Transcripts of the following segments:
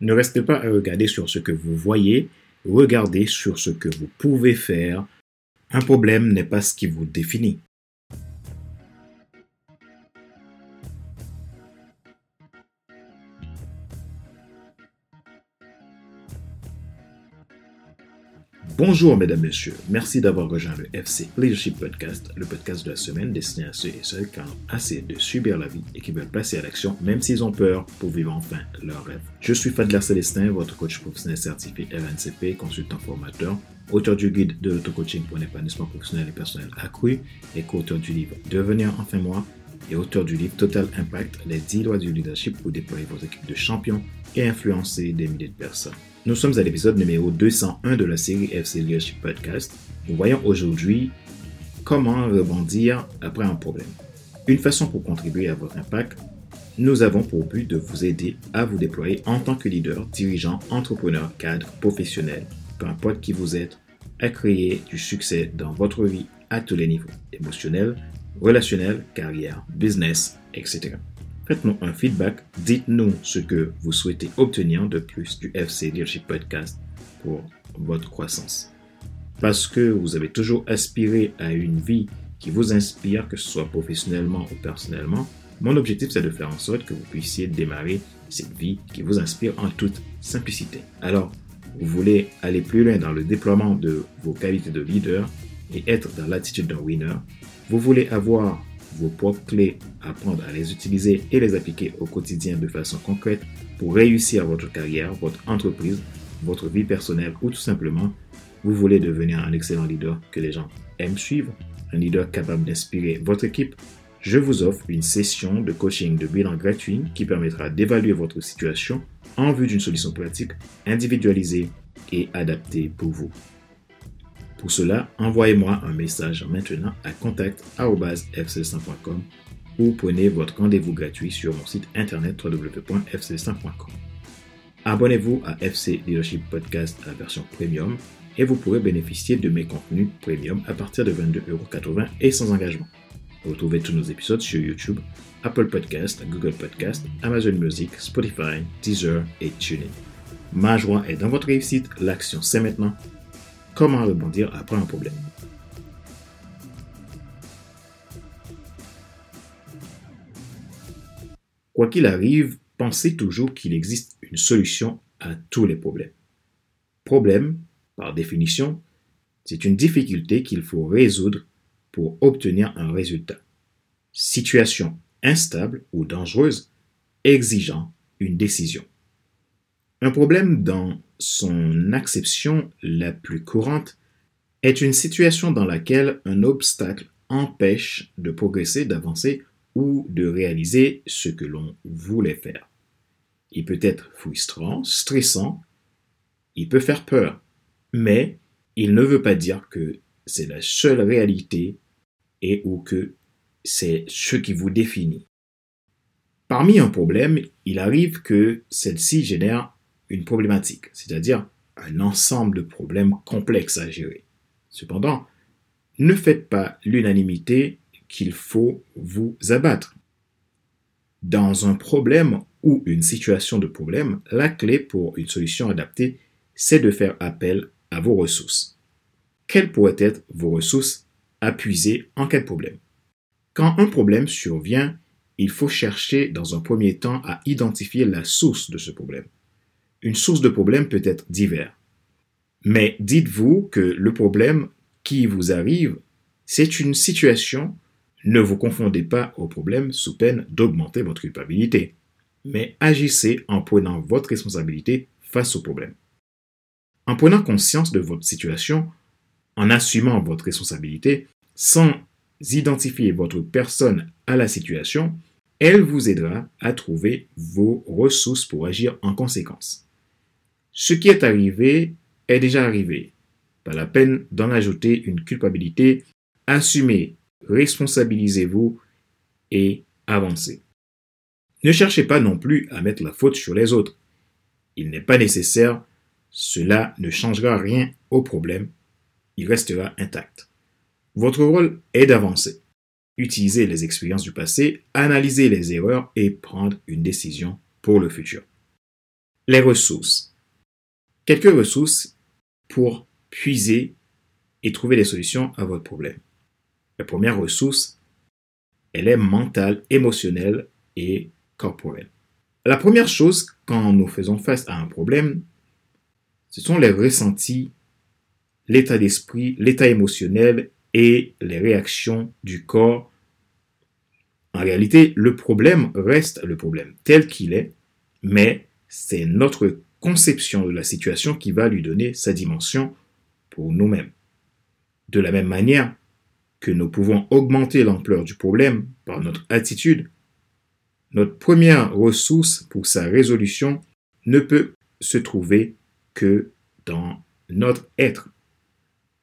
Ne restez pas à regarder sur ce que vous voyez, regardez sur ce que vous pouvez faire. Un problème n'est pas ce qui vous définit. Bonjour mesdames, messieurs. Merci d'avoir rejoint le FC Leadership Podcast, le podcast de la semaine destiné à ceux et celles qui ont assez de subir la vie et qui veulent passer à l'action même s'ils ont peur pour vivre enfin leur rêve. Je suis Fadler Célestin, votre coach professionnel certifié RNCP, consultant formateur, auteur du guide de l'auto-coaching pour l'épanouissement professionnel et personnel accru et co-auteur du livre Devenir enfin moi et auteur du livre Total Impact, les 10 lois du leadership pour déployer vos équipes de champions et influencer des milliers de personnes. Nous sommes à l'épisode numéro 201 de la série FC Leadership Podcast. Nous voyons aujourd'hui comment rebondir après un problème. Une façon pour contribuer à votre impact, nous avons pour but de vous aider à vous déployer en tant que leader, dirigeant, entrepreneur, cadre, professionnel, peu importe qui vous êtes, à créer du succès dans votre vie à tous les niveaux, émotionnel, relationnel, carrière, business, etc. Faites-nous un feedback. Dites-nous ce que vous souhaitez obtenir de plus du FC Leadership Podcast pour votre croissance. Parce que vous avez toujours aspiré à une vie qui vous inspire, que ce soit professionnellement ou personnellement, mon objectif c'est de faire en sorte que vous puissiez démarrer cette vie qui vous inspire en toute simplicité. Alors, vous voulez aller plus loin dans le déploiement de vos qualités de leader et être dans l'attitude d'un winner. Vous voulez avoir vos propres clés, apprendre à les utiliser et les appliquer au quotidien de façon concrète pour réussir votre carrière, votre entreprise, votre vie personnelle ou tout simplement, vous voulez devenir un excellent leader que les gens aiment suivre, un leader capable d'inspirer votre équipe, je vous offre une session de coaching de bilan gratuit qui permettra d'évaluer votre situation en vue d'une solution pratique, individualisée et adaptée pour vous. Pour cela, envoyez-moi un message maintenant à contact.fc100.com ou prenez votre rendez-vous gratuit sur mon site internet www.fc100.com. Abonnez-vous à FC Leadership Podcast à version premium et vous pourrez bénéficier de mes contenus premium à partir de 22,80€ et sans engagement. Retrouvez tous nos épisodes sur YouTube, Apple Podcast, Google Podcast, Amazon Music, Spotify, Deezer et TuneIn. Ma joie est dans votre réussite, l'action c'est maintenant Comment rebondir après un problème? Quoi qu'il arrive, pensez toujours qu'il existe une solution à tous les problèmes. Problème, par définition, c'est une difficulté qu'il faut résoudre pour obtenir un résultat. Situation instable ou dangereuse exigeant une décision. Un problème dans son acception la plus courante est une situation dans laquelle un obstacle empêche de progresser, d'avancer ou de réaliser ce que l'on voulait faire. Il peut être frustrant, stressant, il peut faire peur, mais il ne veut pas dire que c'est la seule réalité et ou que c'est ce qui vous définit. Parmi un problème, il arrive que celle-ci génère une problématique, c'est-à-dire un ensemble de problèmes complexes à gérer. Cependant, ne faites pas l'unanimité qu'il faut vous abattre. Dans un problème ou une situation de problème, la clé pour une solution adaptée, c'est de faire appel à vos ressources. Quelles pourraient être vos ressources puiser en quel problème? Quand un problème survient, il faut chercher dans un premier temps à identifier la source de ce problème une source de problème peut être divers. Mais dites-vous que le problème qui vous arrive, c'est une situation. Ne vous confondez pas au problème sous peine d'augmenter votre culpabilité, mais agissez en prenant votre responsabilité face au problème. En prenant conscience de votre situation, en assumant votre responsabilité, sans identifier votre personne à la situation, elle vous aidera à trouver vos ressources pour agir en conséquence. Ce qui est arrivé est déjà arrivé. Pas la peine d'en ajouter une culpabilité. Assumez, responsabilisez-vous et avancez. Ne cherchez pas non plus à mettre la faute sur les autres. Il n'est pas nécessaire. Cela ne changera rien au problème. Il restera intact. Votre rôle est d'avancer. Utilisez les expériences du passé, analysez les erreurs et prendre une décision pour le futur. Les ressources. Quelques ressources pour puiser et trouver des solutions à votre problème. La première ressource, elle est mentale, émotionnelle et corporelle. La première chose quand nous faisons face à un problème, ce sont les ressentis, l'état d'esprit, l'état émotionnel et les réactions du corps. En réalité, le problème reste le problème tel qu'il est, mais c'est notre conception de la situation qui va lui donner sa dimension pour nous-mêmes. De la même manière que nous pouvons augmenter l'ampleur du problème par notre attitude, notre première ressource pour sa résolution ne peut se trouver que dans notre être.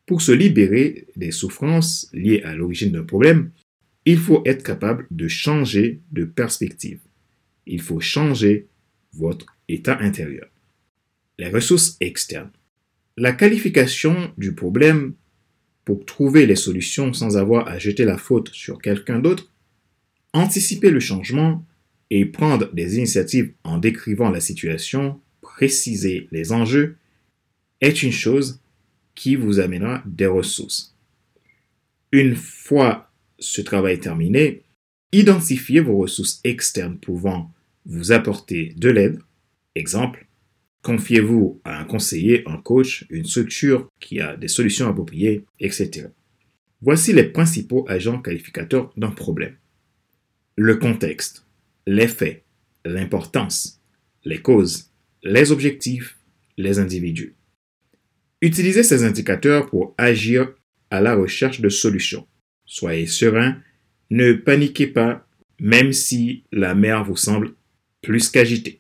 Pour se libérer des souffrances liées à l'origine d'un problème, il faut être capable de changer de perspective. Il faut changer votre état intérieur. Les ressources externes. La qualification du problème pour trouver les solutions sans avoir à jeter la faute sur quelqu'un d'autre, anticiper le changement et prendre des initiatives en décrivant la situation, préciser les enjeux, est une chose qui vous amènera des ressources. Une fois ce travail terminé, identifiez vos ressources externes pouvant vous apporter de l'aide. Exemple, confiez-vous à un conseiller, un coach, une structure qui a des solutions appropriées, etc. Voici les principaux agents qualificateurs d'un problème. Le contexte les faits, l'importance, les causes, les objectifs, les individus. Utilisez ces indicateurs pour agir à la recherche de solutions. Soyez serein, ne paniquez pas, même si la mer vous semble plus qu'agitée.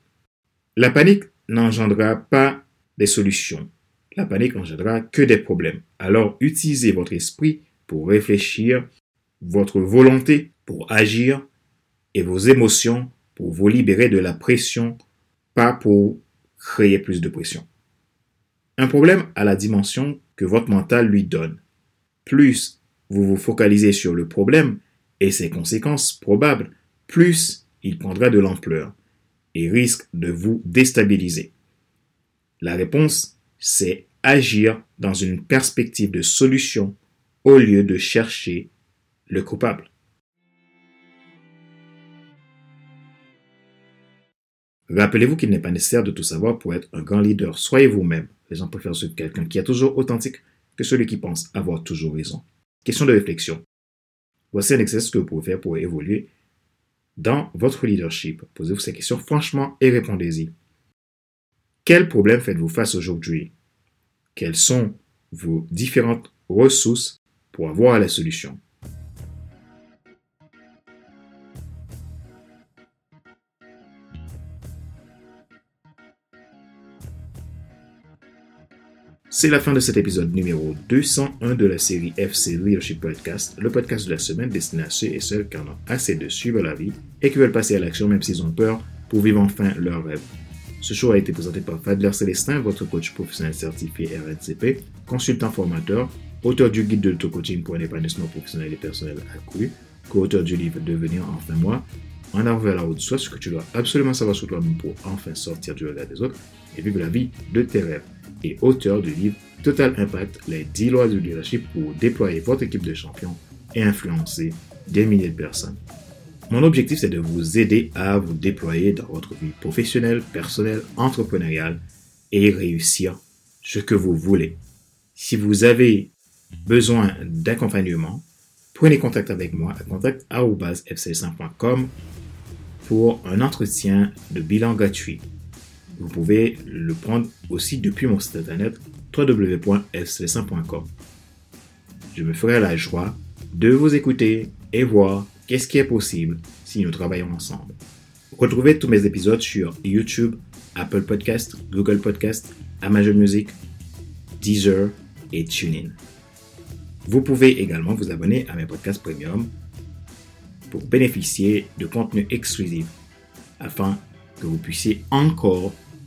La panique n'engendrera pas des solutions. La panique n'engendrera que des problèmes. Alors utilisez votre esprit pour réfléchir, votre volonté pour agir et vos émotions pour vous libérer de la pression, pas pour créer plus de pression. Un problème a la dimension que votre mental lui donne. Plus vous vous focalisez sur le problème et ses conséquences probables, plus il prendra de l'ampleur et risque de vous déstabiliser. La réponse, c'est agir dans une perspective de solution au lieu de chercher le coupable. Rappelez-vous qu'il n'est pas nécessaire de tout savoir pour être un grand leader. Soyez vous-même. Les gens préfèrent suivre quelqu'un qui est toujours authentique que celui qui pense avoir toujours raison. Question de réflexion. Voici un exercice que vous pouvez faire pour évoluer dans votre leadership. Posez-vous ces questions franchement et répondez-y. Quels problèmes faites-vous face aujourd'hui? Quelles sont vos différentes ressources pour avoir la solution? C'est la fin de cet épisode numéro 201 de la série FC Leadership Podcast, le podcast de la semaine destiné à ceux et celles qui en ont assez de suivre la vie et qui veulent passer à l'action même s'ils ont peur pour vivre enfin leur rêve. Ce show a été présenté par Fadler Célestin, votre coach professionnel certifié RNCP, consultant formateur, auteur du guide de l'auto-coaching pour un épanouissement professionnel et personnel accru, co-auteur du livre Devenir enfin moi, en avant vers la route, soit ce que tu dois absolument savoir sur toi-même pour enfin sortir du regard des autres et vivre la vie de tes rêves auteur du livre Total Impact, les 10 lois du leadership pour déployer votre équipe de champions et influencer des milliers de personnes. Mon objectif, c'est de vous aider à vous déployer dans votre vie professionnelle, personnelle, entrepreneuriale et réussir ce que vous voulez. Si vous avez besoin d'accompagnement, prenez contact avec moi à contact.fc5.com pour un entretien de bilan gratuit vous pouvez le prendre aussi depuis mon site internet www.fc100.com. Je me ferai la joie de vous écouter et voir qu'est-ce qui est possible si nous travaillons ensemble. Retrouvez tous mes épisodes sur YouTube, Apple Podcast, Google Podcast, Amazon Music, Deezer et TuneIn. Vous pouvez également vous abonner à mes podcasts premium pour bénéficier de contenu exclusif afin que vous puissiez encore